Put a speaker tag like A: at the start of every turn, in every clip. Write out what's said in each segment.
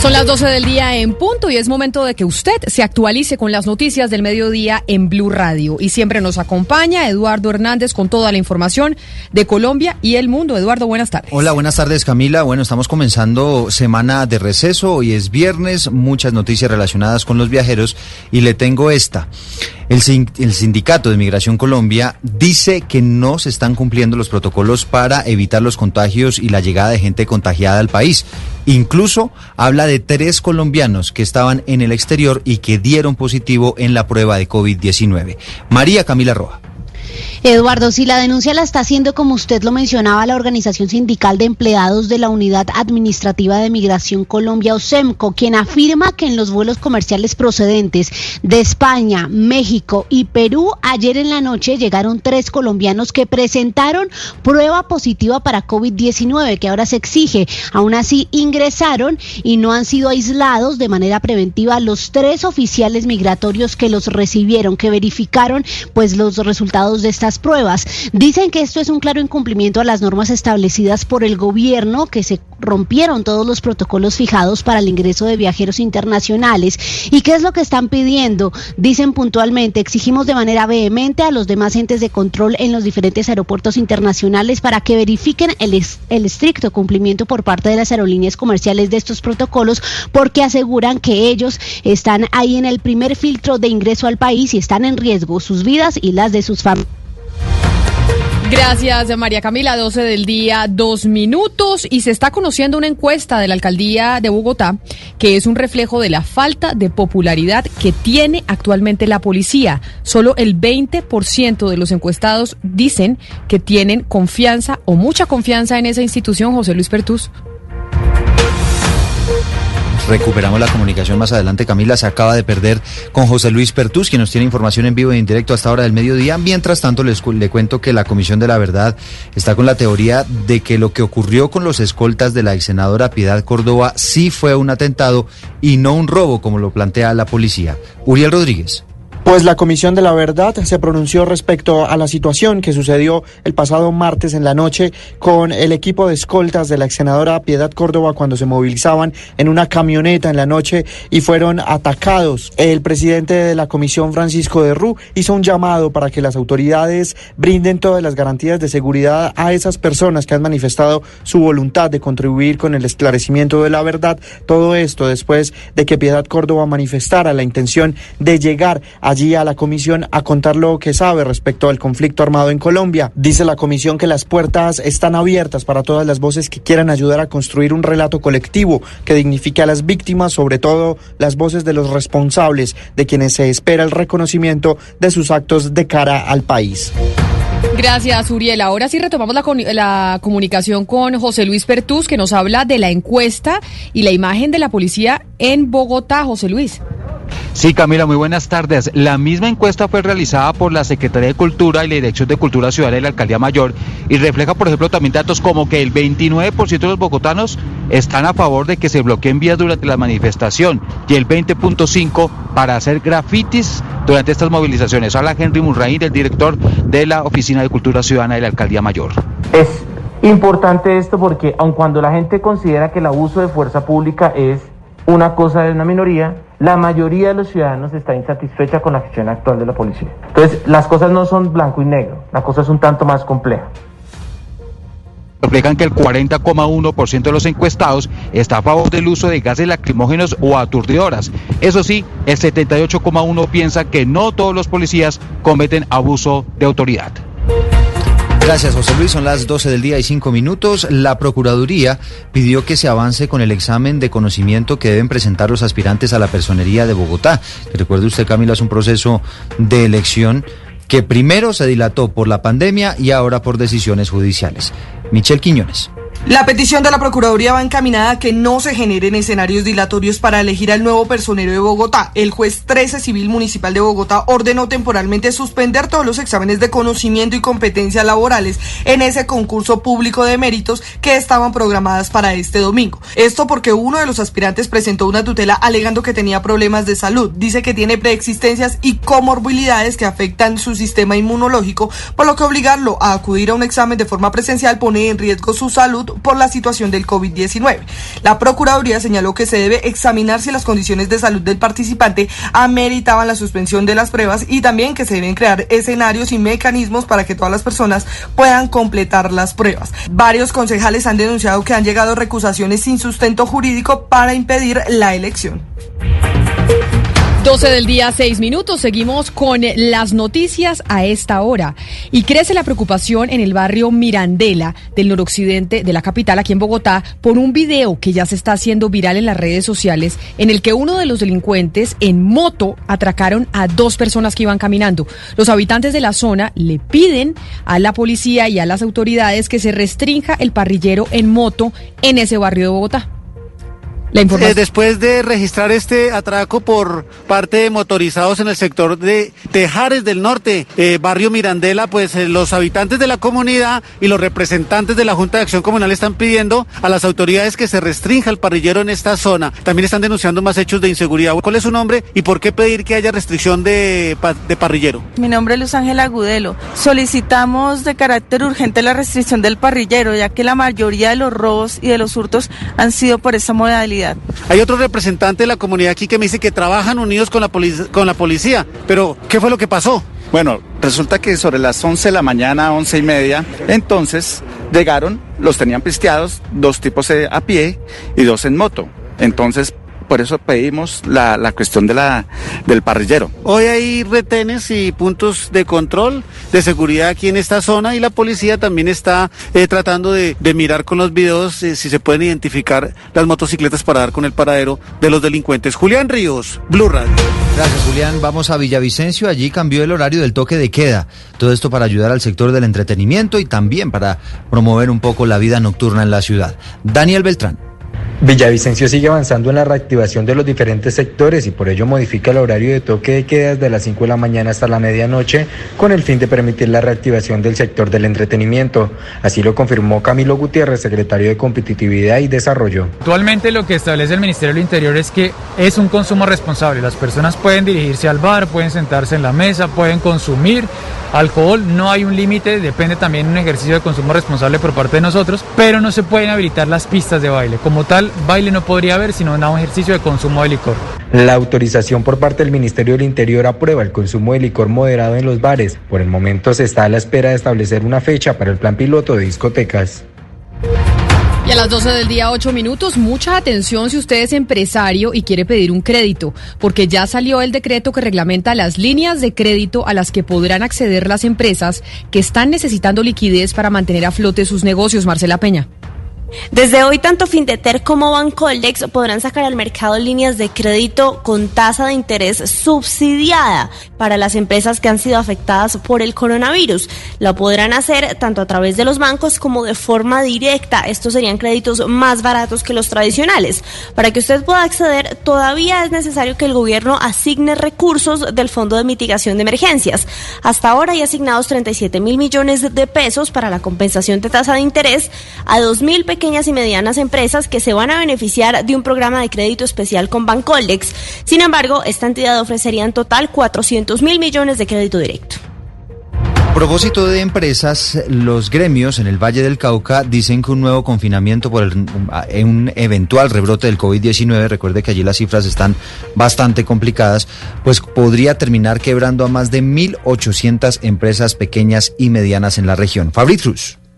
A: Son las 12 del día en punto y es momento de que usted se actualice con las noticias del mediodía en Blue Radio. Y siempre nos acompaña Eduardo Hernández con toda la información de Colombia y el mundo. Eduardo, buenas tardes.
B: Hola, buenas tardes Camila. Bueno, estamos comenzando semana de receso. Hoy es viernes, muchas noticias relacionadas con los viajeros y le tengo esta. El, Sindicato de Migración Colombia dice que no se están cumpliendo los protocolos para evitar los contagios y la llegada de gente contagiada al país. Incluso habla de tres colombianos que estaban en el exterior y que dieron positivo en la prueba de COVID-19. María Camila Roja.
C: Eduardo, si la denuncia la está haciendo, como usted lo mencionaba, la Organización Sindical de Empleados de la Unidad Administrativa de Migración Colombia, OSEMCO, quien afirma que en los vuelos comerciales procedentes de España, México y Perú, ayer en la noche llegaron tres colombianos que presentaron prueba positiva para COVID-19, que ahora se exige. Aún así, ingresaron y no han sido aislados de manera preventiva los tres oficiales migratorios que los recibieron, que verificaron pues los resultados de esta pruebas. Dicen que esto es un claro incumplimiento a las normas establecidas por el gobierno, que se rompieron todos los protocolos fijados para el ingreso de viajeros internacionales. ¿Y qué es lo que están pidiendo? Dicen puntualmente, exigimos de manera vehemente a los demás entes de control en los diferentes aeropuertos internacionales para que verifiquen el, el estricto cumplimiento por parte de las aerolíneas comerciales de estos protocolos, porque aseguran que ellos están ahí en el primer filtro de ingreso al país y están en riesgo sus vidas y las de sus familias.
A: Gracias, María Camila. 12 del día, dos minutos. Y se está conociendo una encuesta de la alcaldía de Bogotá que es un reflejo de la falta de popularidad que tiene actualmente la policía. Solo el 20% de los encuestados dicen que tienen confianza o mucha confianza en esa institución, José Luis Pertus.
B: Recuperamos la comunicación más adelante. Camila se acaba de perder con José Luis Pertus, quien nos tiene información en vivo e indirecto hasta hora del mediodía. Mientras tanto, les, le cuento que la Comisión de la Verdad está con la teoría de que lo que ocurrió con los escoltas de la ex senadora Piedad Córdoba sí fue un atentado y no un robo, como lo plantea la policía. Uriel Rodríguez.
D: Pues la Comisión de la Verdad se pronunció respecto a la situación que sucedió el pasado martes en la noche con el equipo de escoltas de la ex senadora Piedad Córdoba cuando se movilizaban en una camioneta en la noche y fueron atacados. El presidente de la Comisión, Francisco de Rú, hizo un llamado para que las autoridades brinden todas las garantías de seguridad a esas personas que han manifestado su voluntad de contribuir con el esclarecimiento de la verdad. Todo esto después de que Piedad Córdoba manifestara la intención de llegar allí a la comisión a contar lo que sabe respecto al conflicto armado en Colombia. Dice la comisión que las puertas están abiertas para todas las voces que quieran ayudar a construir un relato colectivo que dignifique a las víctimas, sobre todo las voces de los responsables, de quienes se espera el reconocimiento de sus actos de cara al país.
A: Gracias, Uriel. Ahora sí retomamos la, comunicación con José Luis Pertús, que nos habla de la encuesta y la imagen de la policía en Bogotá. José Luis.
E: Sí, Camila, muy buenas tardes. La misma encuesta fue realizada por la Secretaría de Cultura y la Dirección de Cultura Ciudadana de la Alcaldía Mayor y refleja, por ejemplo, también datos como que el 29% de los bogotanos están a favor de que se bloqueen vías durante la manifestación y el 20.5% para hacer grafitis durante estas movilizaciones. Habla Henry Murraín, el director de la Oficina de Cultura Ciudadana de la Alcaldía Mayor.
F: Es importante esto porque aun cuando la gente considera que el abuso de fuerza pública es una cosa de una minoría, la mayoría de los ciudadanos está insatisfecha con la gestión actual de la policía. Entonces, las cosas no son blanco y negro, la cosa es un tanto más compleja.
E: Reflejan que el 40,1% de los encuestados está a favor del uso de gases lacrimógenos o aturdidoras. Eso sí, el 78,1% piensa que no todos los policías cometen abuso de autoridad.
B: Gracias, José Luis. Son las 12 del día y 5 minutos. La Procuraduría pidió que se avance con el examen de conocimiento que deben presentar los aspirantes a la personería de Bogotá. Recuerde usted, Camila, es un proceso de elección que primero se dilató por la pandemia y ahora por decisiones judiciales. Michelle Quiñones.
G: La petición de la Procuraduría va encaminada a que no se generen escenarios dilatorios para elegir al nuevo personero de Bogotá. El juez 13 Civil Municipal de Bogotá ordenó temporalmente suspender todos los exámenes de conocimiento y competencias laborales en ese concurso público de méritos que estaban programadas para este domingo. Esto porque uno de los aspirantes presentó una tutela alegando que tenía problemas de salud. Dice que tiene preexistencias y comorbilidades que afectan su sistema inmunológico, por lo que obligarlo a acudir a un examen de forma presencial pone en riesgo su salud por la situación del COVID-19. La Procuraduría señaló que se debe examinar si las condiciones de salud del participante ameritaban la suspensión de las pruebas y también que se deben crear escenarios y mecanismos para que todas las personas puedan completar las pruebas. Varios concejales han denunciado que han llegado recusaciones sin sustento jurídico para impedir la elección.
A: 12 del día, 6 minutos. Seguimos con las noticias a esta hora. Y crece la preocupación en el barrio Mirandela del noroccidente de la capital, aquí en Bogotá, por un video que ya se está haciendo viral en las redes sociales, en el que uno de los delincuentes en moto atracaron a dos personas que iban caminando. Los habitantes de la zona le piden a la policía y a las autoridades que se restrinja el parrillero en moto en ese barrio de Bogotá.
H: Eh, después de registrar este atraco por parte de motorizados en el sector de Tejares del Norte, eh, barrio Mirandela, pues eh, los habitantes de la comunidad y los representantes de la Junta de Acción Comunal están pidiendo a las autoridades que se restrinja el parrillero en esta zona. También están denunciando más hechos de inseguridad. ¿Cuál es su nombre y por qué pedir que haya restricción de, de parrillero?
I: Mi nombre es Luz Ángela Agudelo. Solicitamos de carácter urgente la restricción del parrillero, ya que la mayoría de los robos y de los hurtos han sido por esa modalidad
H: hay otro representante de la comunidad aquí que me dice que trabajan unidos con la, con la policía, pero ¿qué fue lo que pasó?
J: Bueno, resulta que sobre las 11 de la mañana, 11 y media, entonces llegaron, los tenían pisteados, dos tipos a pie y dos en moto. Entonces por eso pedimos la, la cuestión de la, del parrillero.
H: Hoy hay retenes y puntos de control de seguridad aquí en esta zona y la policía también está eh, tratando de, de, mirar con los videos eh, si se pueden identificar las motocicletas para dar con el paradero de los delincuentes. Julián Ríos, Blue Radio.
B: Gracias, Julián. Vamos a Villavicencio. Allí cambió el horario del toque de queda. Todo esto para ayudar al sector del entretenimiento y también para promover un poco la vida nocturna en la ciudad. Daniel Beltrán.
K: Villavicencio sigue avanzando en la reactivación de los diferentes sectores y por ello modifica el horario de toque de queda desde las 5 de la mañana hasta la medianoche con el fin de permitir la reactivación del sector del entretenimiento. Así lo confirmó Camilo Gutiérrez, secretario de Competitividad y Desarrollo.
L: Actualmente lo que establece el Ministerio del Interior es que es un consumo responsable. Las personas pueden dirigirse al bar, pueden sentarse en la mesa, pueden consumir alcohol. No hay un límite, depende también de un ejercicio de consumo responsable por parte de nosotros, pero no se pueden habilitar las pistas de baile. Como tal, baile no podría haber, sino un ejercicio de consumo de licor.
K: La autorización por parte del Ministerio del Interior aprueba el consumo de licor moderado en los bares. Por el momento se está a la espera de establecer una fecha para el plan piloto de discotecas.
A: Y a las 12 del día, 8 minutos, mucha atención si usted es empresario y quiere pedir un crédito, porque ya salió el decreto que reglamenta las líneas de crédito a las que podrán acceder las empresas que están necesitando liquidez para mantener a flote sus negocios. Marcela Peña.
M: Desde hoy, tanto Findeter como Bancoldex podrán sacar al mercado líneas de crédito con tasa de interés subsidiada para las empresas que han sido afectadas por el coronavirus. Lo podrán hacer tanto a través de los bancos como de forma directa. Estos serían créditos más baratos que los tradicionales. Para que usted pueda acceder, todavía es necesario que el gobierno asigne recursos del Fondo de Mitigación de Emergencias. Hasta ahora hay asignados 37 mil millones de pesos para la compensación de tasa de interés a 2 mil pequeñas y medianas empresas que se van a beneficiar de un programa de crédito especial con Bancoldex. Sin embargo, esta entidad ofrecería en total 400 mil millones de crédito directo.
B: Propósito de empresas, los gremios en el Valle del Cauca dicen que un nuevo confinamiento por un eventual rebrote del COVID-19, recuerde que allí las cifras están bastante complicadas, pues podría terminar quebrando a más de 1.800 empresas pequeñas y medianas en la región. Fabriz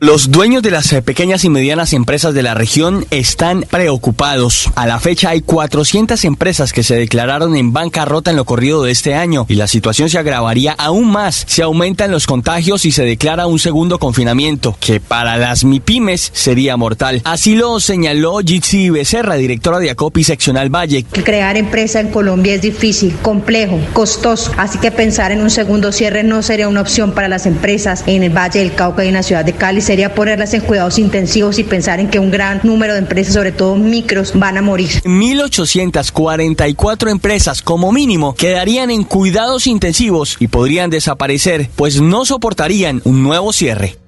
N: los dueños de las eh, pequeñas y medianas empresas de la región están preocupados. A la fecha hay 400 empresas que se declararon en bancarrota en lo corrido de este año y la situación se agravaría aún más si aumentan los contagios y se declara un segundo confinamiento, que para las MIPIMES sería mortal. Así lo señaló Jitsi Becerra, directora de ACOPI Seccional Valle.
O: Crear empresa en Colombia es difícil, complejo, costoso, así que pensar en un segundo cierre no sería una opción para las empresas en el Valle del Cauca y en la ciudad de Cali sería ponerlas en cuidados intensivos y pensar en que un gran número de empresas, sobre todo micros, van a morir.
N: 1.844 empresas como mínimo quedarían en cuidados intensivos y podrían desaparecer, pues no soportarían un nuevo cierre.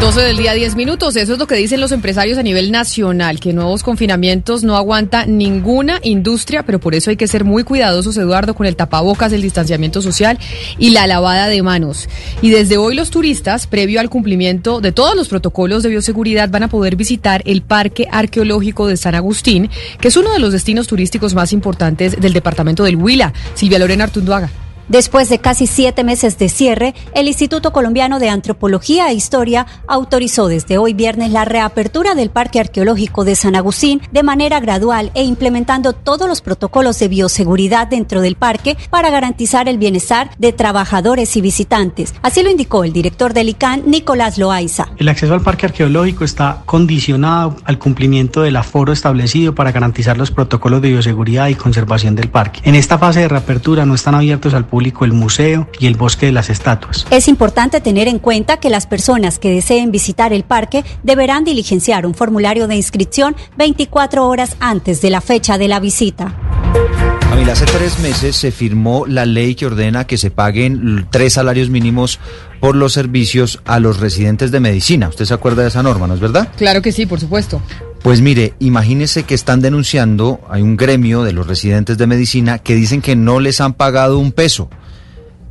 A: 12 del día, 10 minutos. Eso es lo que dicen los empresarios a nivel nacional, que nuevos confinamientos no aguanta ninguna industria, pero por eso hay que ser muy cuidadosos, Eduardo, con el tapabocas, el distanciamiento social y la lavada de manos. Y desde hoy los turistas, previo al cumplimiento de todos los protocolos de bioseguridad, van a poder visitar el Parque Arqueológico de San Agustín, que es uno de los destinos turísticos más importantes del departamento del Huila. Silvia Lorena Artunduaga.
P: Después de casi siete meses de cierre, el Instituto Colombiano de Antropología e Historia autorizó desde hoy viernes la reapertura del Parque Arqueológico de San Agustín de manera gradual e implementando todos los protocolos de bioseguridad dentro del parque para garantizar el bienestar de trabajadores y visitantes. Así lo indicó el director del ICANN, Nicolás Loaiza.
Q: El acceso al parque arqueológico está condicionado al cumplimiento del aforo establecido para garantizar los protocolos de bioseguridad y conservación del parque. En esta fase de reapertura no están abiertos al público el museo y el bosque de las estatuas.
P: Es importante tener en cuenta que las personas que deseen visitar el parque deberán diligenciar un formulario de inscripción 24 horas antes de la fecha de la visita.
B: Camila, hace tres meses se firmó la ley que ordena que se paguen tres salarios mínimos por los servicios a los residentes de medicina. ¿Usted se acuerda de esa norma, no es verdad?
A: Claro que sí, por supuesto.
B: Pues mire, imagínese que están denunciando, hay un gremio de los residentes de medicina que dicen que no les han pagado un peso.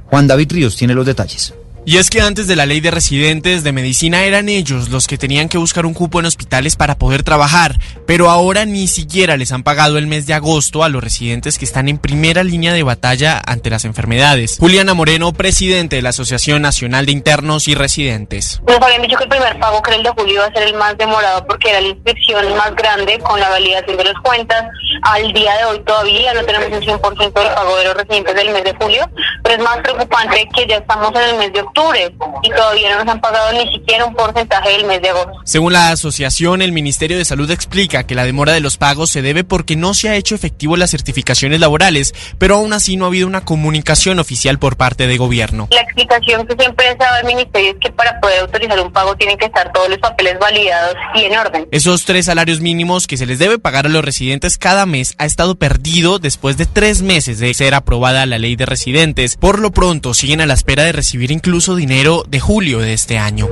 B: Juan David Ríos tiene los detalles.
R: Y es que antes de la ley de residentes de medicina eran ellos los que tenían que buscar un cupo en hospitales para poder trabajar, pero ahora ni siquiera les han pagado el mes de agosto a los residentes que están en primera línea de batalla ante las enfermedades. Juliana Moreno, presidente de la Asociación Nacional de Internos y Residentes.
S: Nos habían dicho que el primer pago, que el de julio, iba a ser el más demorado porque era la inspección más grande con la validación de las cuentas. Al día de hoy todavía no tenemos un 100% del pago de los residentes del mes de julio, pero es más preocupante que ya estamos en el mes de octubre y todavía no nos han pagado ni siquiera un porcentaje del mes de agosto.
R: Según la asociación, el Ministerio de Salud explica que la demora de los pagos se debe porque no se ha hecho efectivo las certificaciones laborales, pero aún así no ha habido una comunicación oficial por parte de gobierno.
S: La explicación que siempre ha dado el Ministerio es que para poder autorizar un pago tienen que estar todos los papeles validados y en orden.
R: Esos tres salarios mínimos que se les debe pagar a los residentes cada mes ha estado perdido después de tres meses de ser aprobada la ley de residentes. Por lo pronto siguen a la espera de recibir incluso dinero de julio de este año.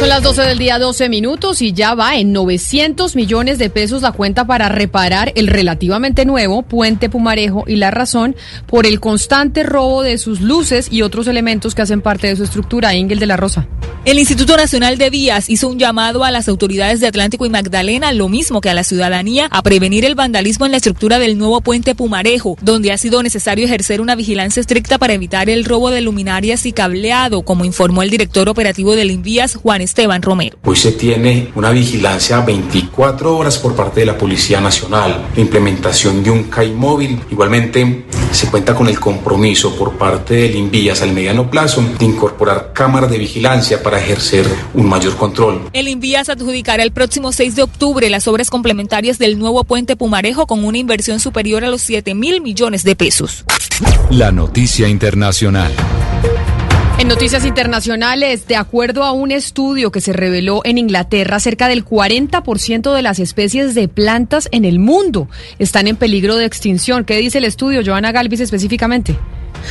A: Son las 12 del día, 12 minutos y ya va en 900 millones de pesos la cuenta para reparar el relativamente nuevo puente Pumarejo y la razón por el constante robo de sus luces y otros elementos que hacen parte de su estructura. Ingel de la Rosa.
T: El Instituto Nacional de Vías hizo un llamado a las autoridades de Atlántico y Magdalena, lo mismo que a la ciudadanía, a prevenir el vandalismo en la estructura del nuevo puente Pumarejo, donde ha sido necesario ejercer una vigilancia estricta para evitar el robo de luminarias y como informó el director operativo del Invías, Juan Esteban Romero.
U: Hoy se tiene una vigilancia 24 horas por parte de la Policía Nacional, la implementación de un CAI móvil. Igualmente, se cuenta con el compromiso por parte del Invías al mediano plazo de incorporar cámaras de vigilancia para ejercer un mayor control.
T: El Invías adjudicará el próximo 6 de octubre las obras complementarias del nuevo puente Pumarejo con una inversión superior a los 7 mil millones de pesos.
V: La noticia internacional.
A: En noticias internacionales, de acuerdo a un estudio que se reveló en Inglaterra, cerca del 40% de las especies de plantas en el mundo están en peligro de extinción. ¿Qué dice el estudio, Joana Galvis específicamente?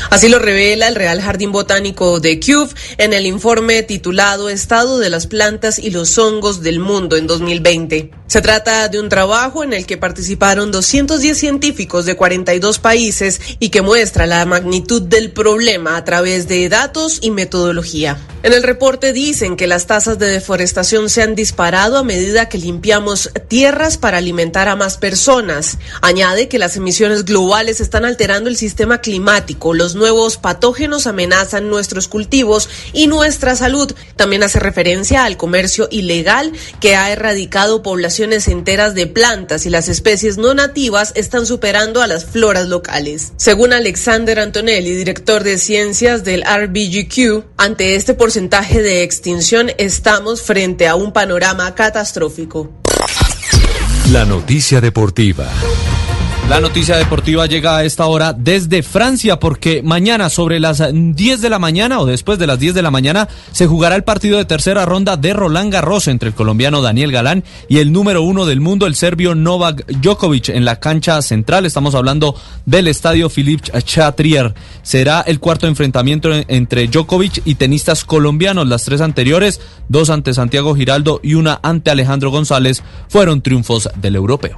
W: Así lo revela el Real Jardín Botánico de Kew en el informe titulado Estado de las plantas y los hongos del mundo en 2020. Se trata de un trabajo en el que participaron 210 científicos de 42 países y que muestra la magnitud del problema a través de datos y metodología. En el reporte dicen que las tasas de deforestación se han disparado a medida que limpiamos tierras para alimentar a más personas. Añade que las emisiones globales están alterando el sistema climático, los nuevos patógenos amenazan nuestros cultivos y nuestra salud. También hace referencia al comercio ilegal que ha erradicado enteras de plantas y las especies no nativas están superando a las floras locales. Según Alexander Antonelli, director de ciencias del RBGQ, ante este porcentaje de extinción estamos frente a un panorama catastrófico.
V: La noticia deportiva.
X: La noticia deportiva llega a esta hora desde Francia porque mañana sobre las 10 de la mañana o después de las 10 de la mañana se jugará el partido de tercera ronda de Roland Garros entre el colombiano Daniel Galán y el número uno del mundo, el serbio Novak Djokovic en la cancha central. Estamos hablando del estadio Philippe Chatrier. Será el cuarto enfrentamiento entre Djokovic y tenistas colombianos. Las tres anteriores, dos ante Santiago Giraldo y una ante Alejandro González, fueron triunfos del europeo.